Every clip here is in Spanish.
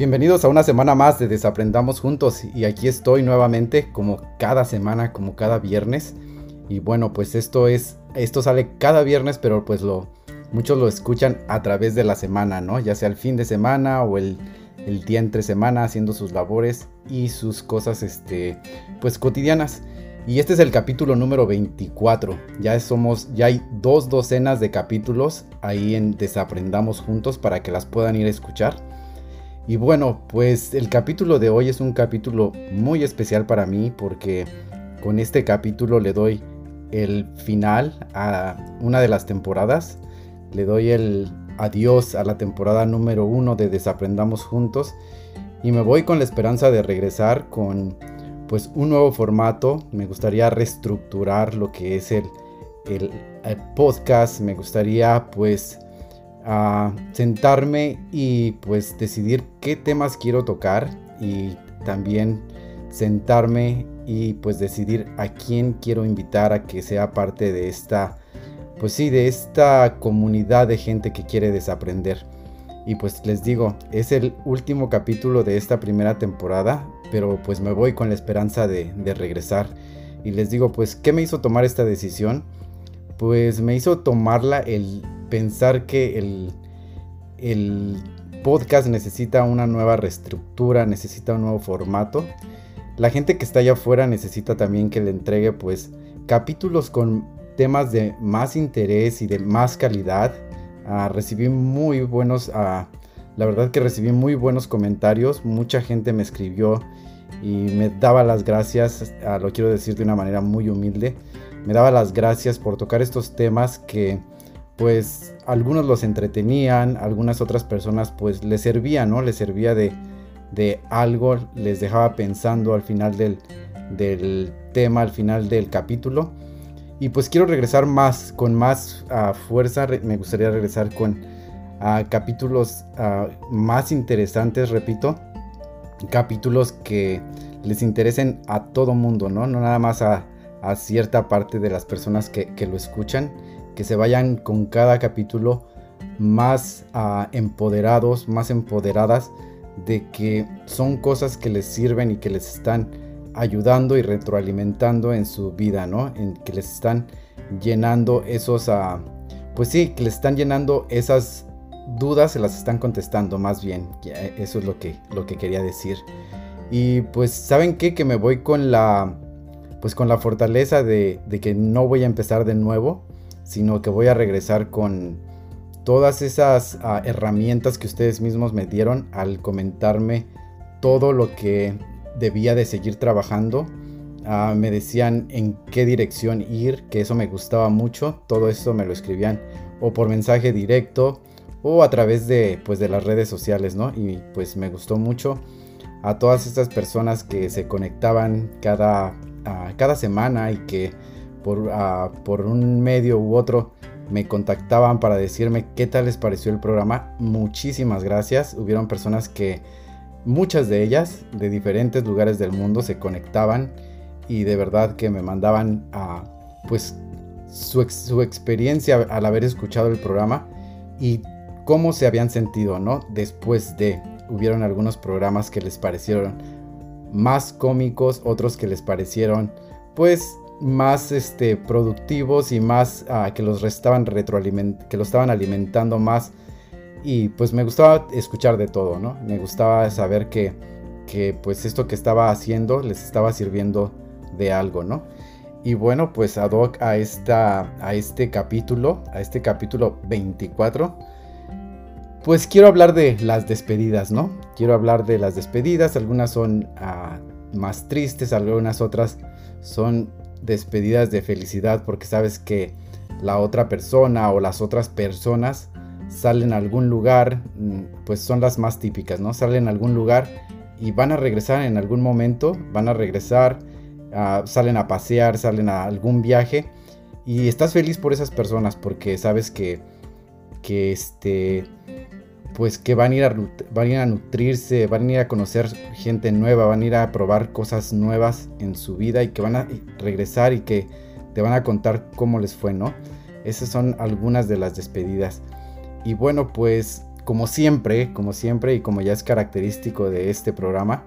Bienvenidos a una semana más de Desaprendamos Juntos y aquí estoy nuevamente como cada semana, como cada viernes. Y bueno, pues esto es, esto sale cada viernes, pero pues lo, muchos lo escuchan a través de la semana, ¿no? Ya sea el fin de semana o el, el día entre semana haciendo sus labores y sus cosas, este, pues cotidianas. Y este es el capítulo número 24. Ya somos, ya hay dos docenas de capítulos ahí en Desaprendamos Juntos para que las puedan ir a escuchar. Y bueno, pues el capítulo de hoy es un capítulo muy especial para mí porque con este capítulo le doy el final a una de las temporadas. Le doy el adiós a la temporada número uno de Desaprendamos Juntos. Y me voy con la esperanza de regresar con pues un nuevo formato. Me gustaría reestructurar lo que es el, el, el podcast. Me gustaría pues a sentarme y pues decidir qué temas quiero tocar y también sentarme y pues decidir a quién quiero invitar a que sea parte de esta pues sí de esta comunidad de gente que quiere desaprender. Y pues les digo es el último capítulo de esta primera temporada pero pues me voy con la esperanza de, de regresar. Y les digo pues qué me hizo tomar esta decisión pues me hizo tomarla el pensar que el, el podcast necesita una nueva reestructura, necesita un nuevo formato. La gente que está allá afuera necesita también que le entregue pues capítulos con temas de más interés y de más calidad. Uh, recibí muy buenos, uh, la verdad que recibí muy buenos comentarios, mucha gente me escribió y me daba las gracias, uh, lo quiero decir de una manera muy humilde, me daba las gracias por tocar estos temas que pues algunos los entretenían, algunas otras personas pues les servía, ¿no? Les servía de, de algo, les dejaba pensando al final del, del, tema, al final del capítulo. Y pues quiero regresar más, con más uh, fuerza, me gustaría regresar con uh, capítulos uh, más interesantes, repito, capítulos que les interesen a todo mundo, ¿no? No nada más a, a cierta parte de las personas que, que lo escuchan que se vayan con cada capítulo más uh, empoderados, más empoderadas de que son cosas que les sirven y que les están ayudando y retroalimentando en su vida, ¿no? En que les están llenando esos, uh, pues sí, que les están llenando esas dudas, se las están contestando más bien. Eso es lo que, lo que quería decir. Y pues, ¿saben qué? Que me voy con la, pues con la fortaleza de, de que no voy a empezar de nuevo sino que voy a regresar con todas esas uh, herramientas que ustedes mismos me dieron al comentarme todo lo que debía de seguir trabajando. Uh, me decían en qué dirección ir, que eso me gustaba mucho. Todo eso me lo escribían o por mensaje directo o a través de, pues, de las redes sociales, ¿no? Y pues me gustó mucho a todas estas personas que se conectaban cada, uh, cada semana y que por, uh, por un medio u otro me contactaban para decirme qué tal les pareció el programa. Muchísimas gracias. Hubieron personas que, muchas de ellas, de diferentes lugares del mundo, se conectaban y de verdad que me mandaban a, pues, su, su experiencia al haber escuchado el programa y cómo se habían sentido, ¿no? Después de, hubieron algunos programas que les parecieron más cómicos, otros que les parecieron, pues, más este, productivos y más uh, que los estaban retroaliment que estaban alimentando más. Y pues me gustaba escuchar de todo, ¿no? Me gustaba saber que, que pues esto que estaba haciendo les estaba sirviendo de algo, ¿no? Y bueno, pues ad hoc a, esta, a este capítulo, a este capítulo 24, pues quiero hablar de las despedidas, ¿no? Quiero hablar de las despedidas, algunas son uh, más tristes, algunas otras son despedidas de felicidad porque sabes que la otra persona o las otras personas salen a algún lugar, mm, pues son las más típicas, ¿no? Salen a algún lugar y van a regresar en algún momento, van a regresar, uh, salen a pasear, salen a algún viaje y estás feliz por esas personas porque sabes que, que este, pues que van a, ir a, van a ir a nutrirse, van a ir a conocer gente nueva, van a ir a probar cosas nuevas en su vida y que van a regresar y que te van a contar cómo les fue, ¿no? Esas son algunas de las despedidas. Y bueno, pues como siempre, como siempre y como ya es característico de este programa,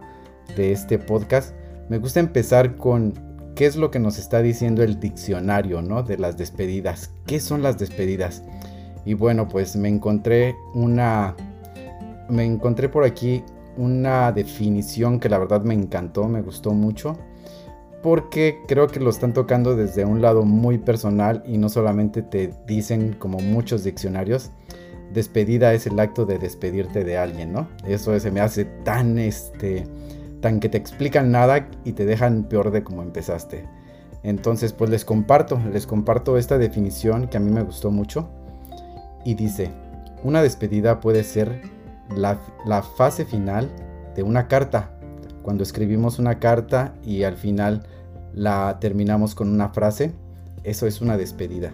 de este podcast, me gusta empezar con qué es lo que nos está diciendo el diccionario, ¿no? De las despedidas. ¿Qué son las despedidas? Y bueno, pues me encontré una... Me encontré por aquí una definición que la verdad me encantó, me gustó mucho. Porque creo que lo están tocando desde un lado muy personal y no solamente te dicen como muchos diccionarios. Despedida es el acto de despedirte de alguien, ¿no? Eso se me hace tan este tan que te explican nada y te dejan peor de como empezaste. Entonces, pues les comparto, les comparto esta definición que a mí me gustó mucho. Y dice, una despedida puede ser la, fase final de una carta. Cuando escribimos una carta y al final la terminamos con una frase, eso es una despedida.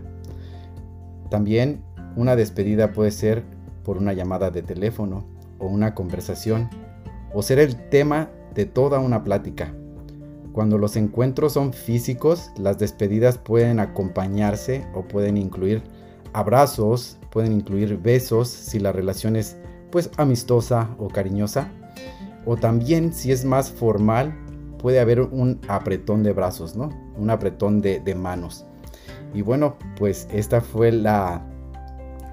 También una despedida puede ser por una llamada de teléfono o una conversación o ser el tema de toda una plática. Cuando los encuentros son físicos, las despedidas pueden acompañarse o pueden incluir abrazos, pueden incluir besos si la relación es pues amistosa o cariñosa. O también si es más formal, puede haber un apretón de brazos, ¿no? Un apretón de, manos. Y bueno, pues esta fue la...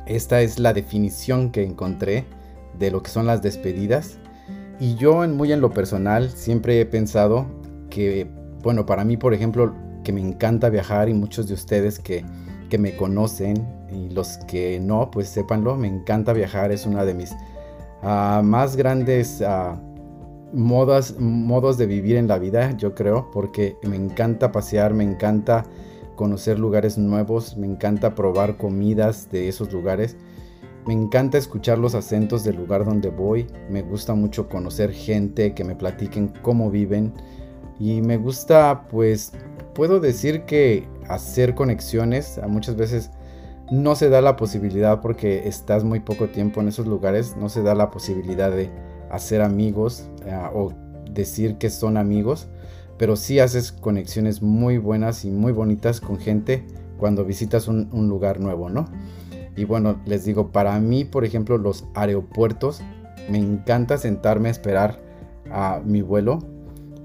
Esta es la definición que encontré de lo que son las despedidas. Y yo en muy en lo personal siempre he pensado que, bueno, para mí por ejemplo, que me encanta viajar y muchos de ustedes que, que me conocen y los que no, pues sépanlo, me encanta viajar, es una de mis uh, más grandes uh, modas, modos de vivir en la vida, yo creo, porque me encanta pasear, me encanta conocer lugares nuevos, me encanta probar comidas de esos lugares me encanta escuchar los acentos del lugar donde voy, me gusta mucho conocer gente que me platiquen cómo viven y me gusta pues puedo decir que hacer conexiones muchas veces no se da la posibilidad porque estás muy poco tiempo en esos lugares, no se da la posibilidad de hacer amigos eh, o decir que son amigos, pero sí haces conexiones muy buenas y muy bonitas con gente cuando visitas un, un lugar nuevo, ¿no? Y bueno, les digo, para mí, por ejemplo, los aeropuertos, me encanta sentarme a esperar a mi vuelo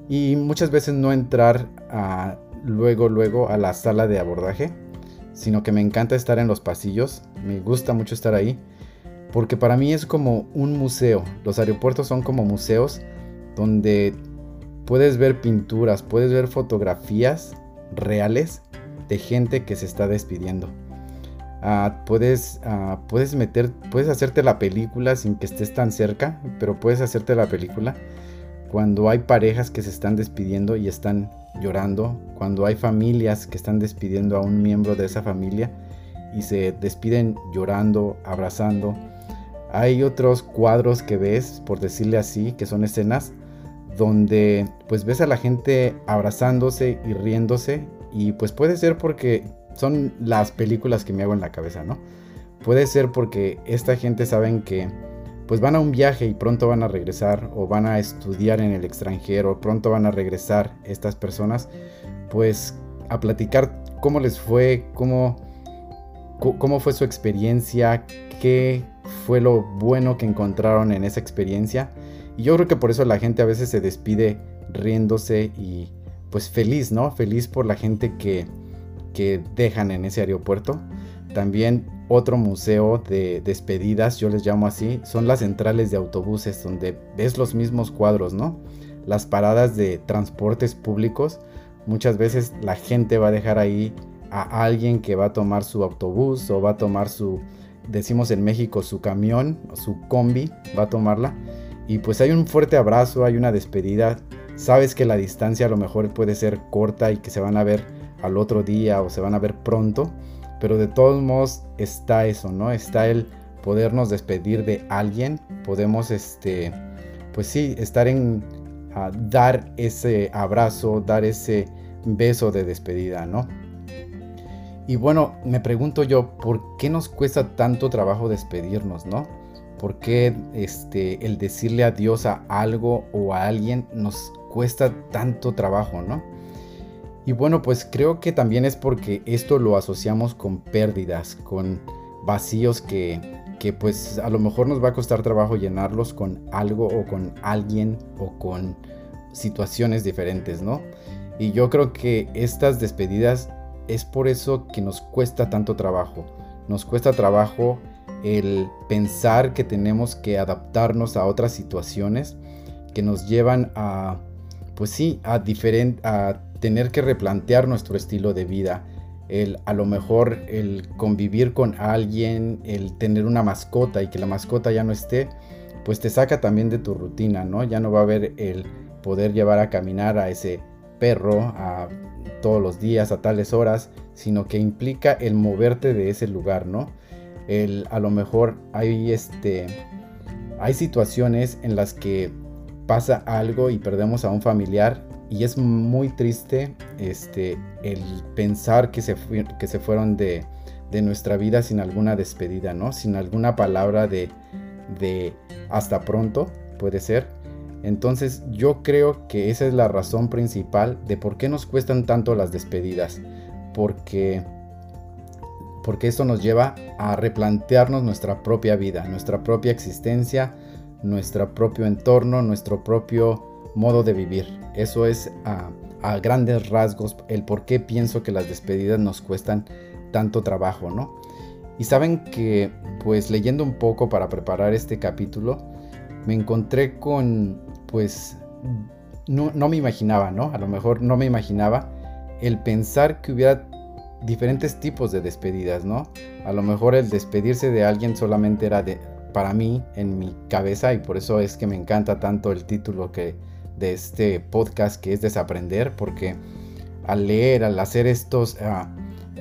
y muchas veces no entrar a, luego, luego a la sala de abordaje, sino que me encanta estar en los pasillos, me gusta mucho estar ahí, porque para mí es como un museo. Los aeropuertos son como museos donde puedes ver pinturas, puedes ver fotografías reales de gente que se está despidiendo. Ah, puedes, ah, puedes meter, puedes hacerte la película sin que estés tan cerca, pero puedes hacerte la película cuando hay parejas que se están despidiendo y están llorando, cuando hay familias que están despidiendo a un miembro de esa familia y se despiden llorando, abrazando. Hay otros cuadros que ves, por decirle así, que son escenas donde pues ves a la gente abrazándose y riéndose y pues puede ser porque son las películas que me hago en la cabeza, ¿no? Puede ser porque esta gente saben que pues van a un viaje y pronto van a regresar o van a estudiar en el extranjero, pronto van a regresar estas personas, pues a platicar cómo les fue, cómo, cómo fue su experiencia, qué fue lo bueno que encontraron en esa experiencia. Y yo creo que por eso la gente a veces se despide riéndose y pues feliz, ¿no? Feliz por la gente que, que dejan en ese aeropuerto. También otro museo de despedidas, yo les llamo así, son las centrales de autobuses donde ves los mismos cuadros, ¿no? Las paradas de transportes públicos, muchas veces la gente va a dejar ahí a alguien que va a tomar su autobús o va a tomar su, decimos en México, su camión, su combi, va a tomarla. Y pues hay un fuerte abrazo, hay una despedida. Sabes que la distancia a lo mejor puede ser corta y que se van a ver al otro día o se van a ver pronto, pero de todos modos está eso, ¿no? Está el podernos despedir de alguien, podemos, este, pues sí, estar en, dar ese abrazo, dar ese beso de despedida, ¿no? Y bueno, me pregunto yo, ¿por qué nos cuesta tanto trabajo despedirnos, no? ¿Por qué este, el decirle adiós a algo o a alguien nos cuesta tanto trabajo, no? Y bueno, pues creo que también es porque esto lo asociamos con pérdidas, con vacíos que, que pues a lo mejor nos va a costar trabajo llenarlos con algo o con alguien o con situaciones diferentes, ¿no? Y yo creo que estas despedidas es por eso que nos cuesta tanto trabajo. Nos cuesta trabajo el pensar que tenemos que adaptarnos a otras situaciones que nos llevan a, pues sí, a, a tener que replantear nuestro estilo de vida. El, a lo mejor el convivir con alguien, el tener una mascota y que la mascota ya no esté, pues te saca también de tu rutina, ¿no? Ya no va a haber el poder llevar a caminar a ese perro a todos los días a tales horas, sino que implica el moverte de ese lugar, ¿no? El, a lo mejor hay este hay situaciones en las que pasa algo y perdemos a un familiar y es muy triste este, el pensar que se, que se fueron de, de, nuestra vida sin alguna despedida, ¿no? Sin alguna palabra de, de hasta pronto, puede ser. Entonces yo creo que esa es la razón principal de por qué nos cuestan tanto las despedidas. Porque, porque esto nos lleva a replantearnos nuestra propia vida, nuestra propia existencia, nuestro propio entorno, nuestro propio modo de vivir. Eso es a, grandes rasgos el por qué pienso que las despedidas nos cuestan tanto trabajo, ¿no? Y saben que, pues leyendo un poco para preparar este capítulo, me encontré con, pues, no, no me imaginaba, ¿no? A lo mejor no me imaginaba el pensar que hubiera diferentes tipos de despedidas, ¿no? A lo mejor el despedirse de alguien solamente era de, para mí en mi cabeza y por eso es que me encanta tanto el título que de este podcast que es desaprender porque al leer, al hacer estos, ah,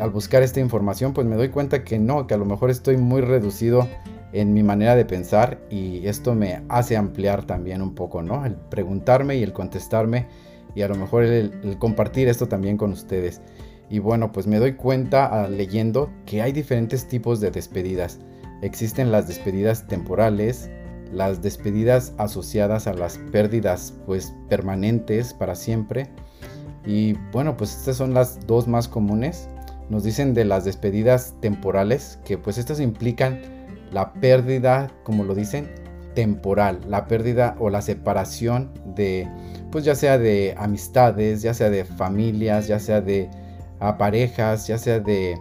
al buscar esta información pues me doy cuenta que no, que a lo mejor estoy muy reducido en mi manera de pensar y esto me hace ampliar también un poco, ¿no? El preguntarme y el contestarme y a lo mejor el, compartir esto también con ustedes. Y bueno, pues me doy cuenta ah, leyendo que hay diferentes tipos de despedidas. Existen las despedidas temporales, las despedidas asociadas a las pérdidas pues permanentes para siempre. Y bueno, pues estas son las dos más comunes. Nos dicen de las despedidas temporales, que pues estas implican la pérdida, como lo dicen, temporal, la pérdida o la separación de, pues ya sea de amistades, ya sea de familias, ya sea de parejas, ya sea de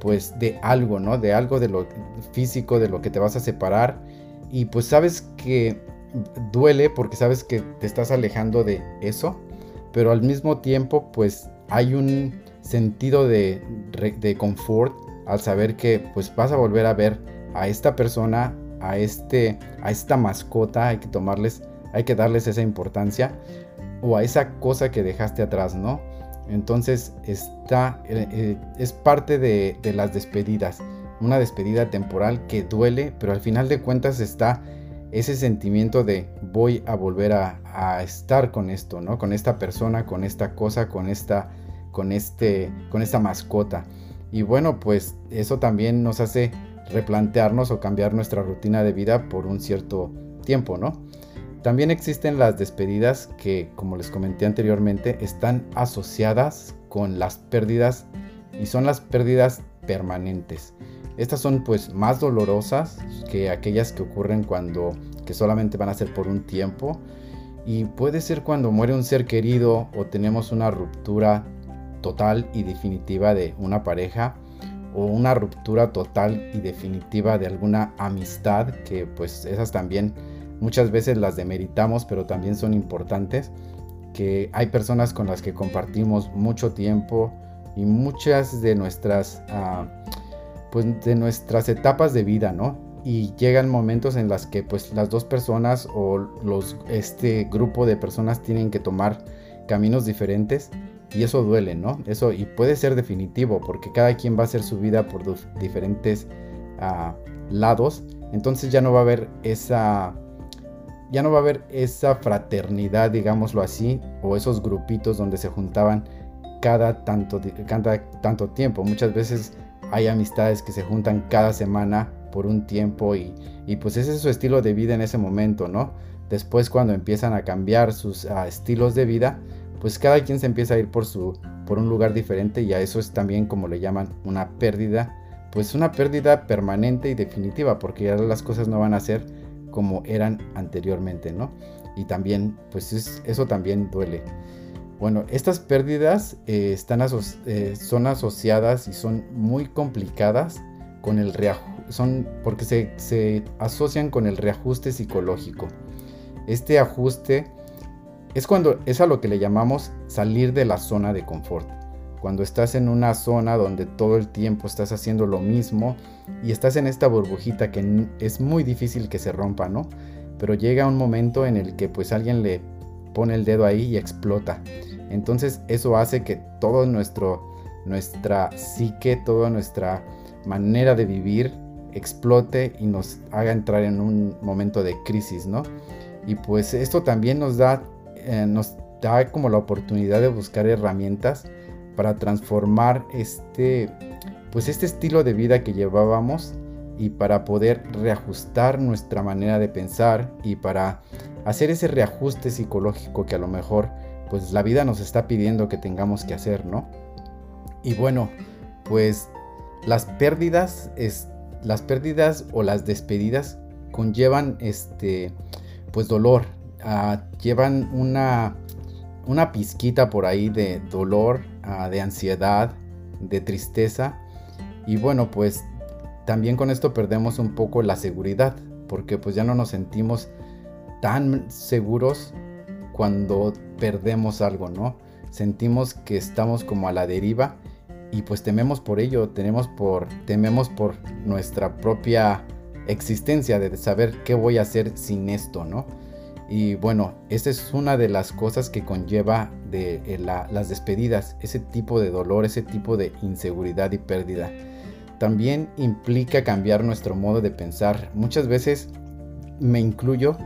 pues de algo, ¿no? De algo de lo físico, de lo que te vas a separar. Y pues sabes que duele porque sabes que te estás alejando de eso, pero al mismo tiempo pues hay un sentido de, de confort al saber que pues vas a volver a ver a esta persona, a, este, a esta mascota, hay que tomarles, hay que darles esa importancia o a esa cosa que dejaste atrás, ¿no? Entonces está, eh, eh, es parte de, las despedidas. Una despedida temporal que duele, pero al final de cuentas está ese sentimiento de voy a volver a, estar con esto, ¿no? Con esta persona, con esta cosa, con esta, con este, con esta mascota. Y bueno, pues eso también nos hace replantearnos o cambiar nuestra rutina de vida por un cierto tiempo, ¿no? También existen las despedidas que, como les comenté anteriormente, están asociadas con las pérdidas y son las pérdidas permanentes. Estas son pues más dolorosas que aquellas que ocurren cuando que solamente van a ser por un tiempo. Y puede ser cuando muere un ser querido o tenemos una ruptura total y definitiva de una pareja o una ruptura total y definitiva de alguna amistad que pues esas también muchas veces las demeritamos, pero también son importantes, que hay personas con las que compartimos mucho tiempo y muchas de nuestras, ah, pues de nuestras etapas de vida, ¿no? Y llegan momentos en las que pues las dos personas o este grupo de personas tienen que tomar caminos diferentes y eso duele, ¿no? Eso y puede ser definitivo porque cada quien va a hacer su vida por diferentes ah, lados, entonces ya no va a haber esa ya no va a haber esa fraternidad, digámoslo así, o esos grupitos donde se juntaban cada tanto, cada tanto tiempo. Muchas veces hay amistades que se juntan cada semana por un tiempo y, pues ese es su estilo de vida en ese momento, ¿no? Después cuando empiezan a cambiar sus ah, estilos de vida, pues cada quien se empieza a ir por, su, por un lugar diferente y a eso es también como le llaman una pérdida pues una pérdida permanente y definitiva, porque ya las cosas no van a ser como eran anteriormente, ¿no? Y también, pues eso también duele. Bueno, estas pérdidas eh, eh, son asociadas y son muy complicadas con el son porque se, se asocian con el reajuste psicológico. Este ajuste es cuando es a lo que le llamamos salir de la zona de confort cuando estás en una zona donde todo el tiempo estás haciendo lo mismo y estás en esta burbujita que es muy difícil que se rompa, ¿no? Pero llega un momento en el que pues alguien le pone el dedo ahí y explota. Entonces eso hace que todo nuestro nuestra psique, toda nuestra manera de vivir explote y nos haga entrar en un momento de crisis, ¿no? Y pues esto también nos da, eh, nos da como la oportunidad de buscar herramientas para transformar este, pues este estilo de vida que llevábamos y para poder reajustar nuestra manera de pensar y para hacer ese reajuste psicológico que a lo mejor pues la vida nos está pidiendo que tengamos que hacer, ¿no? Y bueno, pues las pérdidas es, las pérdidas o las despedidas conllevan este pues dolor, ah, llevan una una pizquita por ahí de dolor, ah, de ansiedad, de tristeza. Y bueno, pues también con esto perdemos un poco la seguridad, porque pues ya no nos sentimos tan seguros cuando perdemos algo, ¿no? Sentimos que estamos como a la deriva y pues tememos por ello, tenemos por, tememos por nuestra propia existencia de saber qué voy a hacer sin esto, ¿no? Y bueno, esta es una de las cosas que conlleva de eh, las despedidas, ese tipo de dolor, ese tipo de inseguridad y pérdida. También implica cambiar nuestro modo de pensar. Muchas veces, me incluyo,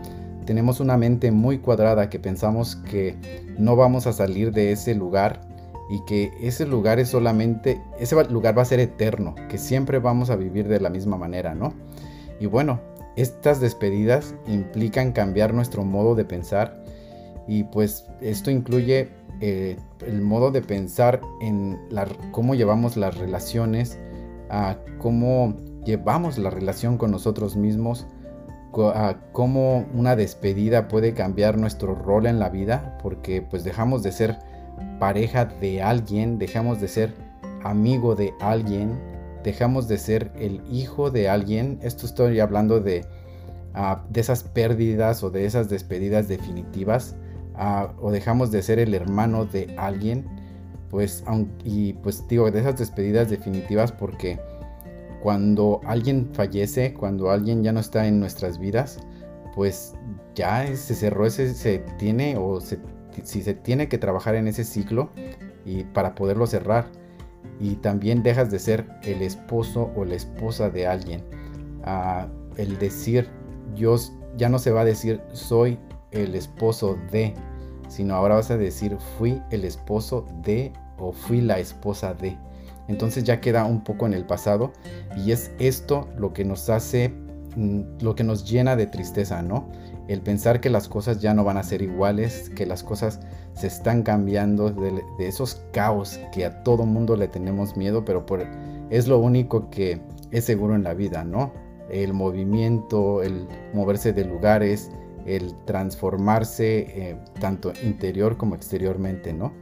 tenemos una mente muy cuadrada que pensamos que no vamos a salir de ese lugar y que ese lugar es solamente, ese lugar va a ser eterno, que siempre vamos a vivir de la misma manera, ¿no? Y bueno, estas despedidas implican cambiar nuestro modo de pensar y pues esto incluye eh, el modo de pensar en cómo llevamos las relaciones, a cómo llevamos la relación con nosotros mismos, a cómo una despedida puede cambiar nuestro rol en la vida, porque pues dejamos de ser pareja de alguien, dejamos de ser amigo de alguien, dejamos de ser el hijo de alguien, esto estoy hablando de, ah, de esas pérdidas o de esas despedidas definitivas, ah, o dejamos de ser el hermano de alguien, pues, y pues digo, de esas despedidas definitivas porque cuando alguien fallece, cuando alguien ya no está en nuestras vidas, pues ya se cerró ese, se tiene o si se tiene que trabajar en ese ciclo y para poderlo cerrar y también dejas de ser el esposo o la esposa de alguien. Ah, el decir yo ya no se va a decir soy el esposo de, sino ahora vas a decir fui el esposo de o fui la esposa de. Entonces ya queda un poco en el pasado y es esto lo que nos hace, mm, lo que nos llena de tristeza, ¿no? el pensar que las cosas ya no van a ser iguales, que las cosas se están cambiando, de, esos caos que a todo mundo le tenemos miedo, pero es lo único que es seguro en la vida, ¿no? El movimiento, el moverse de lugares, el transformarse eh, tanto interior como exteriormente, ¿no?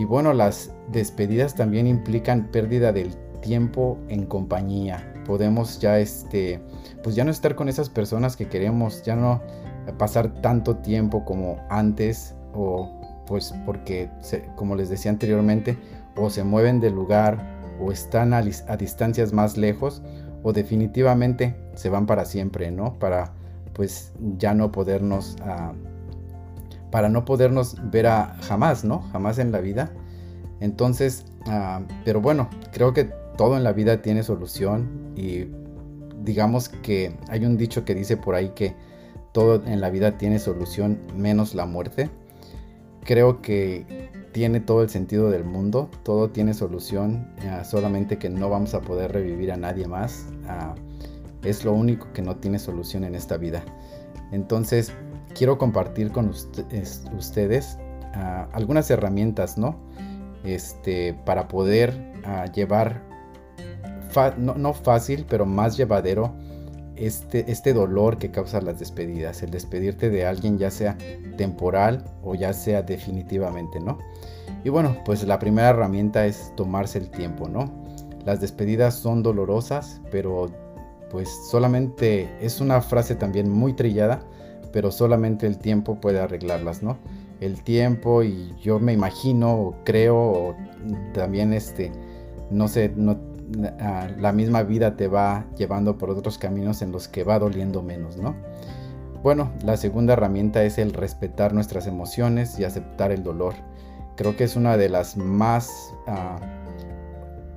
Y bueno, las despedidas también implican pérdida del tiempo en compañía. Podemos ya este pues ya no estar con esas personas que queremos, ya no pasar tanto tiempo como antes o pues porque como les decía anteriormente o se mueven de lugar o están a, distancias más lejos o definitivamente se van para siempre, ¿no? Para pues ya no podernos ah, para no podernos ver a jamás, ¿no? Jamás en la vida. Entonces, ah, pero bueno, creo que todo en la vida tiene solución y digamos que hay un dicho que dice por ahí que todo en la vida tiene solución menos la muerte. Creo que tiene todo el sentido del mundo, todo tiene solución, solamente que no vamos a poder revivir a nadie más. es lo único que no tiene solución en esta vida. Entonces, quiero compartir con ustedes algunas herramientas, ¿no? Este, para poder llevar no, fácil, pero más llevadero este, este dolor que causa las despedidas, el despedirte de alguien ya sea temporal o ya sea definitivamente, ¿no? Y bueno, pues la primera herramienta es tomarse el tiempo, ¿no? Las despedidas son dolorosas, pero pues solamente es una frase también muy trillada, pero solamente el tiempo puede arreglarlas, ¿no? El tiempo y yo me imagino o creo o también este, no sé, no, la misma vida te va llevando por otros caminos en los que va doliendo menos, ¿no? Bueno, la segunda herramienta es el respetar nuestras emociones y aceptar el dolor. Creo que es una de las más ah,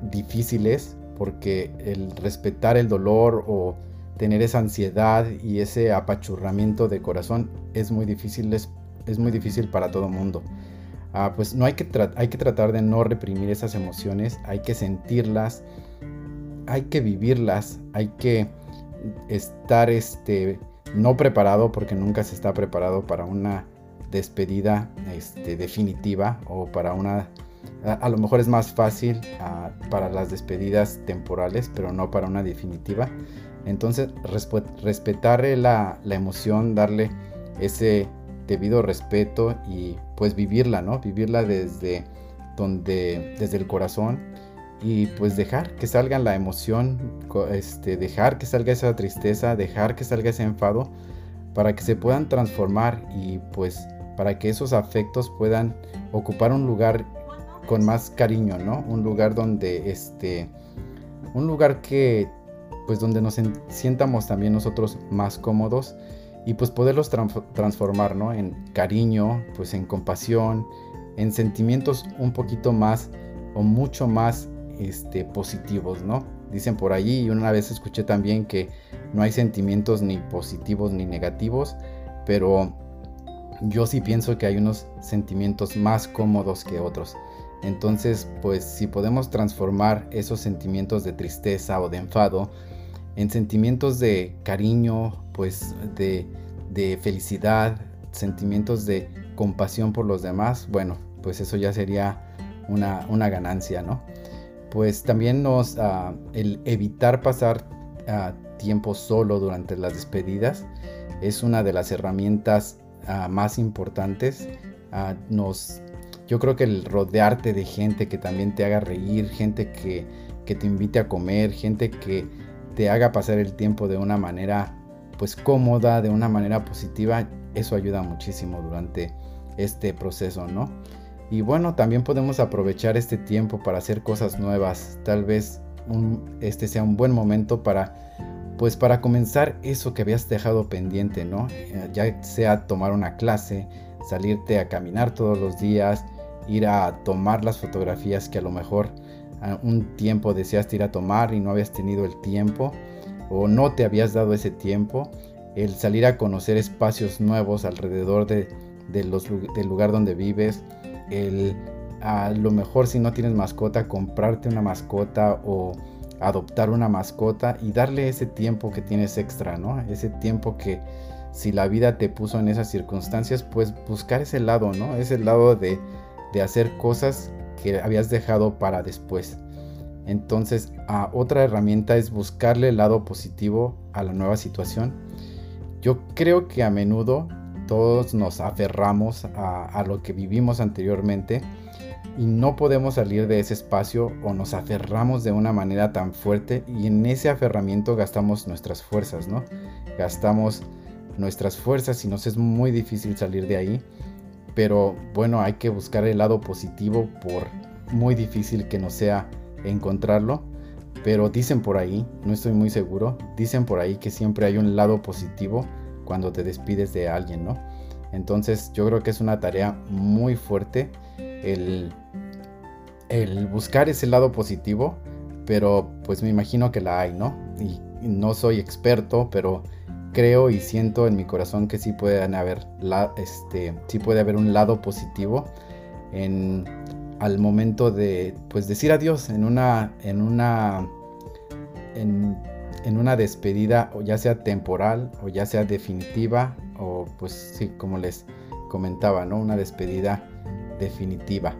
difíciles porque el respetar el dolor o tener esa ansiedad y ese apachurramiento de corazón es muy difícil, es, muy difícil para todo mundo. Ah, pues no hay que, hay que tratar de no reprimir esas emociones, hay que sentirlas, hay que vivirlas, hay que estar este, no preparado porque nunca se está preparado para una despedida este, definitiva o para una a, lo mejor es más fácil ah, para las despedidas temporales, pero no para una definitiva. Entonces, respetar la, emoción, darle ese debido respeto y pues vivirla, ¿no? Vivirla desde donde, desde el corazón y pues dejar que salga la emoción, este, dejar que salga esa tristeza, dejar que salga ese enfado para que se puedan transformar y pues para que esos afectos puedan ocupar un lugar con más cariño, ¿no? Un lugar donde este un lugar que pues donde nos sientamos también nosotros más cómodos y pues poderlos transformar, ¿no? En cariño, pues en compasión, en sentimientos un poquito más o mucho más este, positivos, ¿no? Dicen por allí y una vez escuché también que no hay sentimientos ni positivos ni negativos, pero yo sí pienso que hay unos sentimientos más cómodos que otros. Entonces, pues si podemos transformar esos sentimientos de tristeza o de enfado en sentimientos de cariño, pues de, felicidad, sentimientos de compasión por los demás, bueno, pues eso ya sería una, ganancia, ¿no? Pues también nos, ah, el evitar pasar ah, tiempo solo durante las despedidas es una de las herramientas ah, más importantes. nos yo creo que el rodearte de gente que también te haga reír, gente que, te invite a comer, gente que te haga pasar el tiempo de una manera pues cómoda, de una manera positiva, eso ayuda muchísimo durante este proceso, ¿no? Y bueno, también podemos aprovechar este tiempo para hacer cosas nuevas. Tal vez este sea un buen momento para pues para comenzar eso que habías dejado pendiente, ¿no? Eh, ya sea tomar una clase, salirte a caminar todos los días, ir a tomar las fotografías que a lo mejor un tiempo deseaste ir a tomar y no habías tenido el tiempo o no te habías dado ese tiempo, el salir a conocer espacios nuevos alrededor de, del lugar donde vives, el a lo mejor si no tienes mascota, comprarte una mascota o adoptar una mascota y darle ese tiempo que tienes extra, ¿no? Ese tiempo que si la vida te puso en esas circunstancias, pues buscar ese lado, ¿no? Ese lado de de hacer cosas que habías dejado para después. Entonces, otra herramienta es buscarle el lado positivo a la nueva situación. Yo creo que a menudo todos nos aferramos a, a lo que vivimos anteriormente y no podemos salir de ese espacio o nos aferramos de una manera tan fuerte y en ese aferramiento gastamos nuestras fuerzas, ¿no? Gastamos nuestras fuerzas y nos es muy difícil salir de ahí pero bueno, hay que buscar el lado positivo por muy difícil que no sea encontrarlo. Pero dicen por ahí, no estoy muy seguro, dicen por ahí que siempre hay un lado positivo cuando te despides de alguien, ¿no? Entonces yo creo que es una tarea muy fuerte el, el buscar ese lado positivo, pero pues me imagino que la hay, ¿no? Y no soy experto, pero creo y siento en mi corazón que sí pueden haber este sí puede haber un lado positivo en al momento de pues decir adiós en una en una en, en una despedida o ya sea temporal o ya sea definitiva o pues sí como les comentaba no una despedida definitiva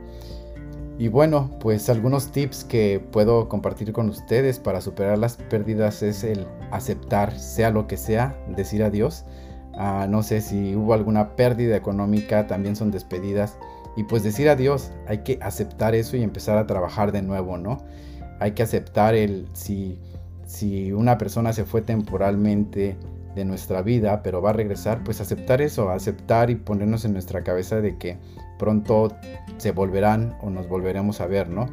Y bueno, pues algunos tips que puedo compartir con ustedes para superar las pérdidas es el aceptar, sea lo que sea, decir adiós. Ah, no sé si hubo alguna pérdida económica, también son despedidas. Y pues decir adiós, hay que aceptar eso y empezar a trabajar de nuevo, ¿no? Hay que aceptar el si, si una persona se fue temporalmente de nuestra vida, pero va a regresar, pues aceptar eso, aceptar y ponernos en nuestra cabeza de que pronto se volverán o nos volveremos a ver, ¿no?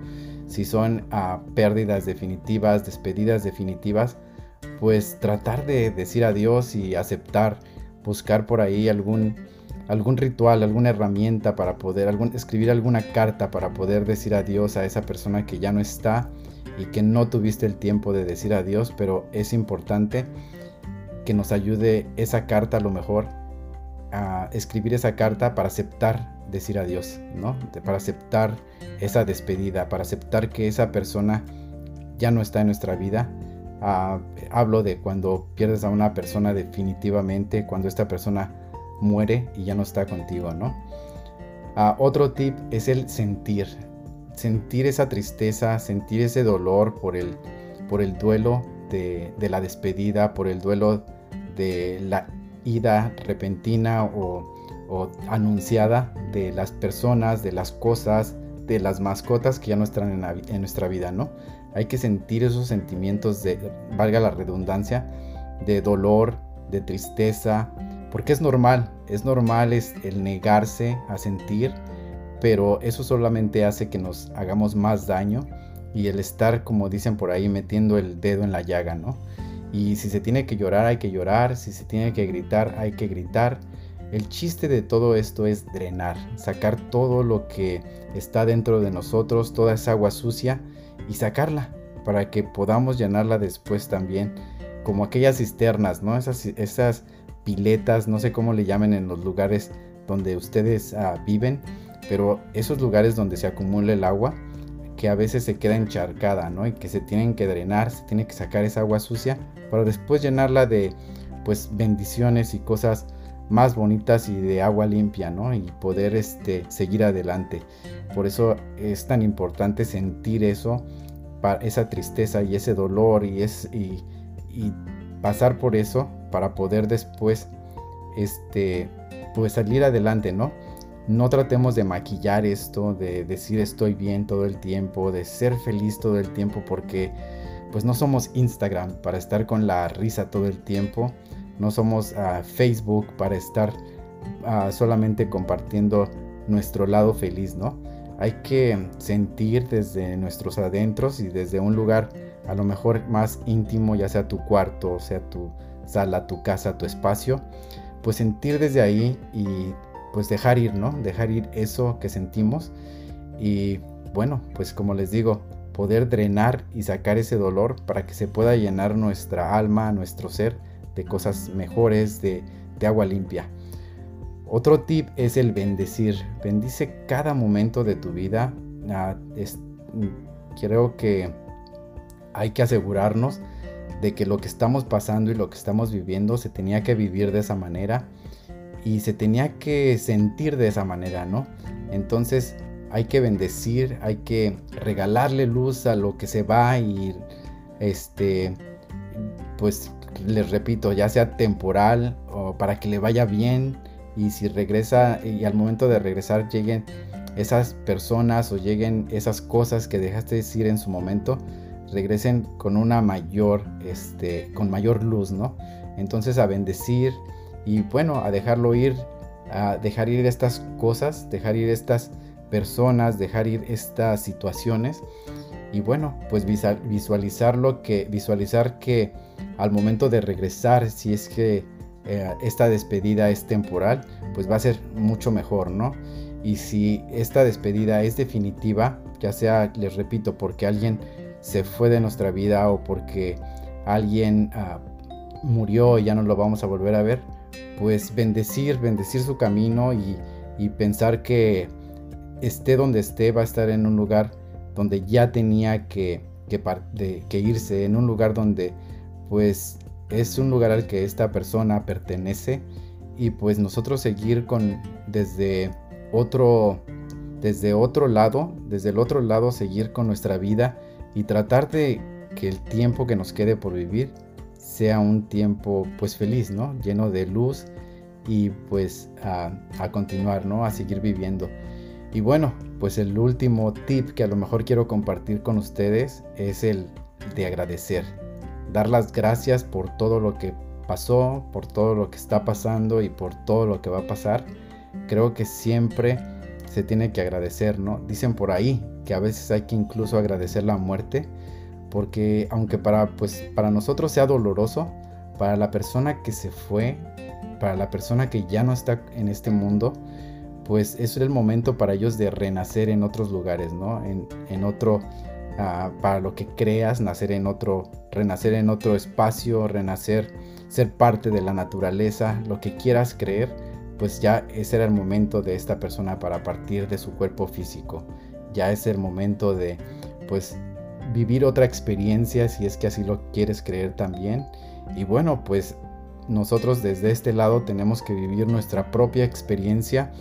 Si son ah, pérdidas definitivas, despedidas definitivas, pues tratar de decir adiós y aceptar, buscar por ahí algún, algún ritual, alguna herramienta para poder, algún, escribir alguna carta para poder decir adiós a esa persona que ya no está y que no tuviste el tiempo de decir adiós, pero es importante que nos ayude esa carta a lo mejor a escribir esa carta para aceptar decir adiós, ¿no? Para aceptar esa despedida, para aceptar que esa persona ya no está en nuestra vida. Ah, hablo de cuando pierdes a una persona definitivamente, cuando esta persona muere y ya no está contigo, ¿no? Ah, otro tip es el sentir, sentir esa tristeza, sentir ese dolor por el, por el duelo de, de la despedida, por el duelo de la ida repentina o o anunciada de las personas, de las cosas, de las mascotas que ya no están en, nuestra vida, ¿no? Hay que sentir esos sentimientos de, valga la redundancia, de dolor, de tristeza, porque es normal, es normal es el negarse a sentir, pero eso solamente hace que nos hagamos más daño y el estar, como dicen por ahí, metiendo el dedo en la llaga, ¿no? Y si se tiene que llorar, hay que llorar, si se tiene que gritar, hay que gritar, el chiste de todo esto es drenar, sacar todo lo que está dentro de nosotros, toda esa agua sucia y sacarla para que podamos llenarla después también, como aquellas cisternas, ¿no? Esas, esas piletas, no sé cómo le llamen en los lugares donde ustedes ah, viven, pero esos lugares donde se acumula el agua, que a veces se queda encharcada, ¿no? Y que se tienen que drenar, se tiene que sacar esa agua sucia para después llenarla de, pues, bendiciones y cosas más bonitas y de agua limpia, ¿no? Y poder este, seguir adelante. Por eso es tan importante sentir eso, esa tristeza y ese dolor y, es, y, pasar por eso para poder después este, pues salir adelante, ¿no? No tratemos de maquillar esto, de decir estoy bien todo el tiempo, de ser feliz todo el tiempo, porque pues no somos Instagram para estar con la risa todo el tiempo no somos a Facebook para estar solamente compartiendo nuestro lado feliz, ¿no? Hay que sentir desde nuestros adentros y desde un lugar a lo mejor más íntimo, ya sea tu cuarto, sea tu sala, tu casa, tu espacio, pues sentir desde ahí y pues dejar ir, ¿no? Dejar ir eso que sentimos y bueno, pues como les digo, poder drenar y sacar ese dolor para que se pueda llenar nuestra alma, nuestro ser de cosas mejores, de, agua limpia. Otro tip es el bendecir. Bendice cada momento de tu vida. Ah, creo que hay que asegurarnos de que lo que estamos pasando y lo que estamos viviendo se tenía que vivir de esa manera y se tenía que sentir de esa manera, ¿no? Entonces hay que bendecir, hay que regalarle luz a lo que se va y este pues les repito, ya sea temporal o para que le vaya bien y si regresa y al momento de regresar lleguen esas personas o lleguen esas cosas que dejaste decir en su momento, regresen con una mayor, este, con mayor luz, ¿no? Entonces a bendecir y bueno, a dejarlo ir, a dejar ir estas cosas, dejar ir estas personas, dejar ir estas situaciones y bueno, pues visualizar lo que, visualizar que al momento de regresar, si es que eh, esta despedida es temporal, pues va a ser mucho mejor, ¿no? Y si esta despedida es definitiva, ya sea, les repito, porque alguien se fue de nuestra vida o porque alguien ah, murió y ya no lo vamos a volver a ver, pues bendecir, bendecir su camino y, pensar que esté donde esté, va a estar en un lugar donde ya tenía que, irse, en un lugar donde pues es un lugar al que esta persona pertenece y pues nosotros seguir con desde otro desde otro lado, desde el otro lado seguir con nuestra vida y tratar de que el tiempo que nos quede por vivir sea un tiempo pues feliz, ¿no? Lleno de luz y pues a, continuar, ¿no? A seguir viviendo. Y bueno, pues el último tip que a lo mejor quiero compartir con ustedes es el de agradecer. Dar las gracias por todo lo que pasó, por todo lo que está pasando y por todo lo que va a pasar. Creo que siempre se tiene que agradecer, ¿no? Dicen por ahí que a veces hay que incluso agradecer la muerte, porque aunque para pues para nosotros sea doloroso, para la persona que se fue, para la persona que ya no está en este mundo, pues es el momento para ellos de renacer en otros lugares, ¿no? En, otro, para lo que creas, nacer en otro, renacer en otro espacio, renacer, ser parte de la naturaleza, lo que quieras creer, pues ya ese era el momento de esta persona para partir de su cuerpo físico. Ya es el momento de, pues, vivir otra experiencia si es que así lo quieres creer también. Y bueno, pues nosotros desde este lado tenemos que vivir nuestra propia experiencia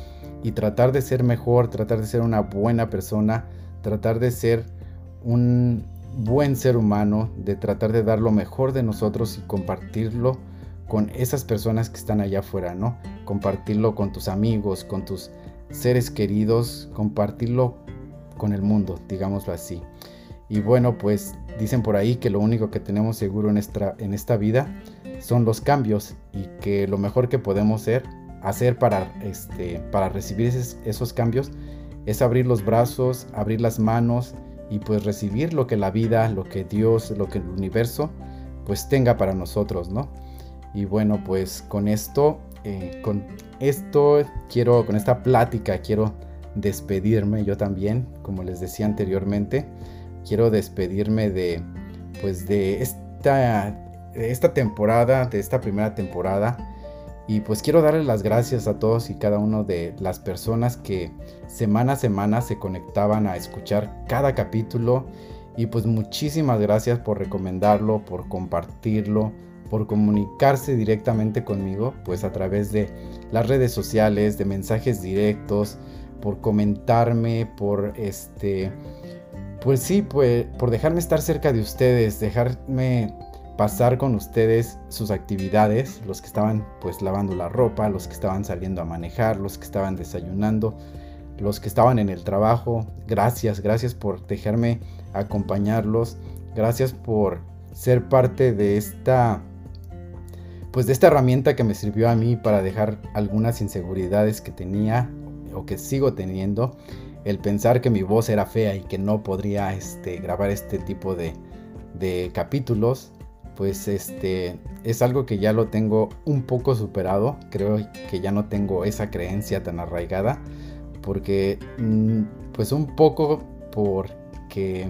y tratar de ser mejor, tratar de ser una buena persona, tratar de ser un buen ser humano, de tratar de dar lo mejor de nosotros y compartirlo con esas personas que están allá afuera, ¿no? Compartirlo con tus amigos, con tus seres queridos, compartirlo con el mundo, digámoslo así. Y bueno, pues dicen por ahí que lo único que tenemos seguro en esta, en esta vida son los cambios y que lo mejor que podemos ser hacer para, este, para recibir esos, cambios es abrir los brazos, abrir las manos y pues recibir lo que la vida, lo que Dios, lo que el universo pues tenga para nosotros, ¿no? Y bueno, pues con esto, eh, con esto quiero, con esta plática quiero despedirme yo también, como les decía anteriormente, quiero despedirme de, pues de esta, de esta temporada, de esta primera temporada y pues quiero darle las gracias a todos y cada uno de las personas que semana a semana se conectaban a escuchar cada capítulo. Y pues muchísimas gracias por recomendarlo, por compartirlo, por comunicarse directamente conmigo, pues a través de las redes sociales, de mensajes directos, por comentarme, por este, pues sí, pues por dejarme estar cerca de ustedes, dejarme pasar con ustedes sus actividades, los que estaban pues lavando la ropa, los que estaban saliendo a manejar, los que estaban desayunando, los que estaban en el trabajo. Gracias, gracias por dejarme acompañarlos. Gracias por ser parte de esta pues de esta herramienta que me sirvió a mí para dejar algunas inseguridades que tenía o que sigo teniendo. El pensar que mi voz era fea y que no podría este, grabar este tipo de, de capítulos pues este es algo que ya lo tengo un poco superado. Creo que ya no tengo esa creencia tan arraigada. Porque mm, pues un poco porque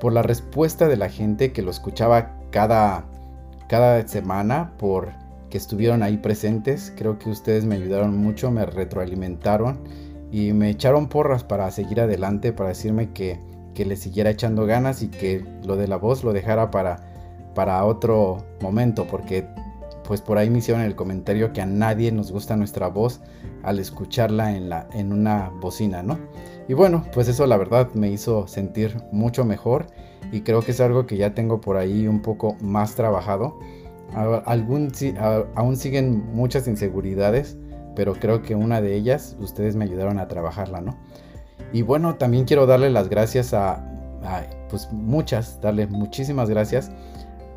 por la respuesta de la gente que lo escuchaba cada, cada semana, por que estuvieron ahí presentes. Creo que ustedes me ayudaron mucho, me retroalimentaron y me echaron porras para seguir adelante, para decirme que, que le siguiera echando ganas y que lo de la voz lo dejara para para otro momento, porque pues por ahí me hicieron el comentario que a nadie nos gusta nuestra voz al escucharla en, la, en una bocina, ¿no? Y bueno, pues eso la verdad me hizo sentir mucho mejor y creo que es algo que ya tengo por ahí un poco más trabajado. Algún, aún siguen muchas inseguridades, pero creo que una de ellas ustedes me ayudaron a trabajarla, ¿no? Y bueno, también quiero darle las gracias a, a pues muchas, darle muchísimas gracias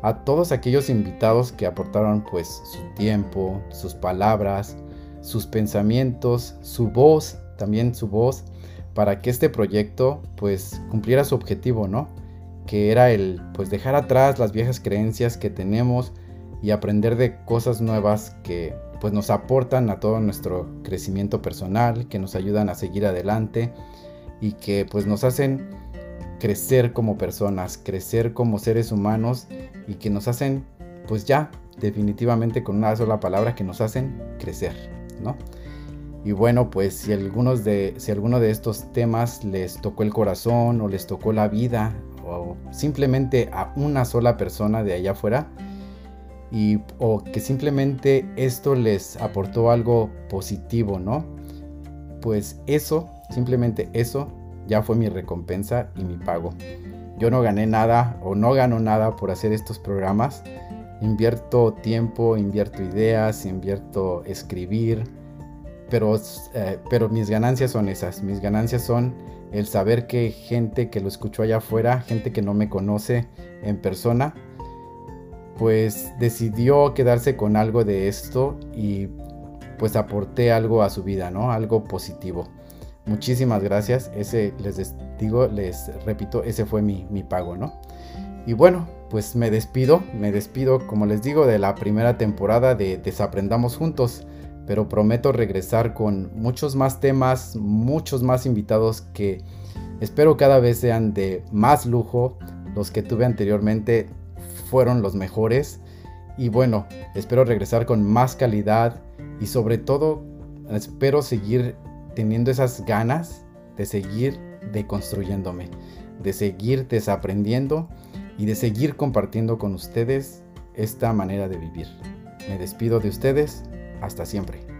a todos aquellos invitados que aportaron pues su tiempo, sus palabras, sus pensamientos, su voz, también su voz, para que este proyecto pues cumpliera su objetivo, ¿no? Que era el pues dejar atrás las viejas creencias que tenemos y aprender de cosas nuevas que pues nos aportan a todo nuestro crecimiento personal, que nos ayudan a seguir adelante y que pues nos hacen crecer como personas, crecer como seres humanos y que nos hacen, pues ya, definitivamente con una sola palabra, que nos hacen crecer, ¿no? Y bueno, pues si, algunos de, si alguno de estos temas les tocó el corazón o les tocó la vida o simplemente a una sola persona de allá afuera, y, o que simplemente esto les aportó algo positivo, ¿no? Pues eso Simplemente eso ya fue mi recompensa y mi pago. Yo no gané nada o no gano nada por hacer estos programas. Invierto tiempo, invierto ideas, invierto escribir, pero, eh, pero mis ganancias son esas. Mis ganancias son el saber que gente que lo escuchó allá afuera, gente que no me conoce en persona, pues decidió quedarse con algo de esto y pues aporté algo a su vida, ¿no? Algo positivo. Muchísimas gracias. Ese les digo, les repito, ese fue mi, mi pago, ¿no? Y bueno, pues me despido, me despido, como les digo, de la primera temporada de Desaprendamos Juntos pero prometo regresar con muchos más temas, muchos más invitados que espero cada vez sean de más lujo. Los que tuve anteriormente fueron los mejores. Y bueno, espero regresar con más calidad y sobre todo espero seguir teniendo esas ganas de seguir deconstruyéndome, de seguir desaprendiendo y de seguir compartiendo con ustedes esta manera de vivir. Me despido de ustedes hasta siempre.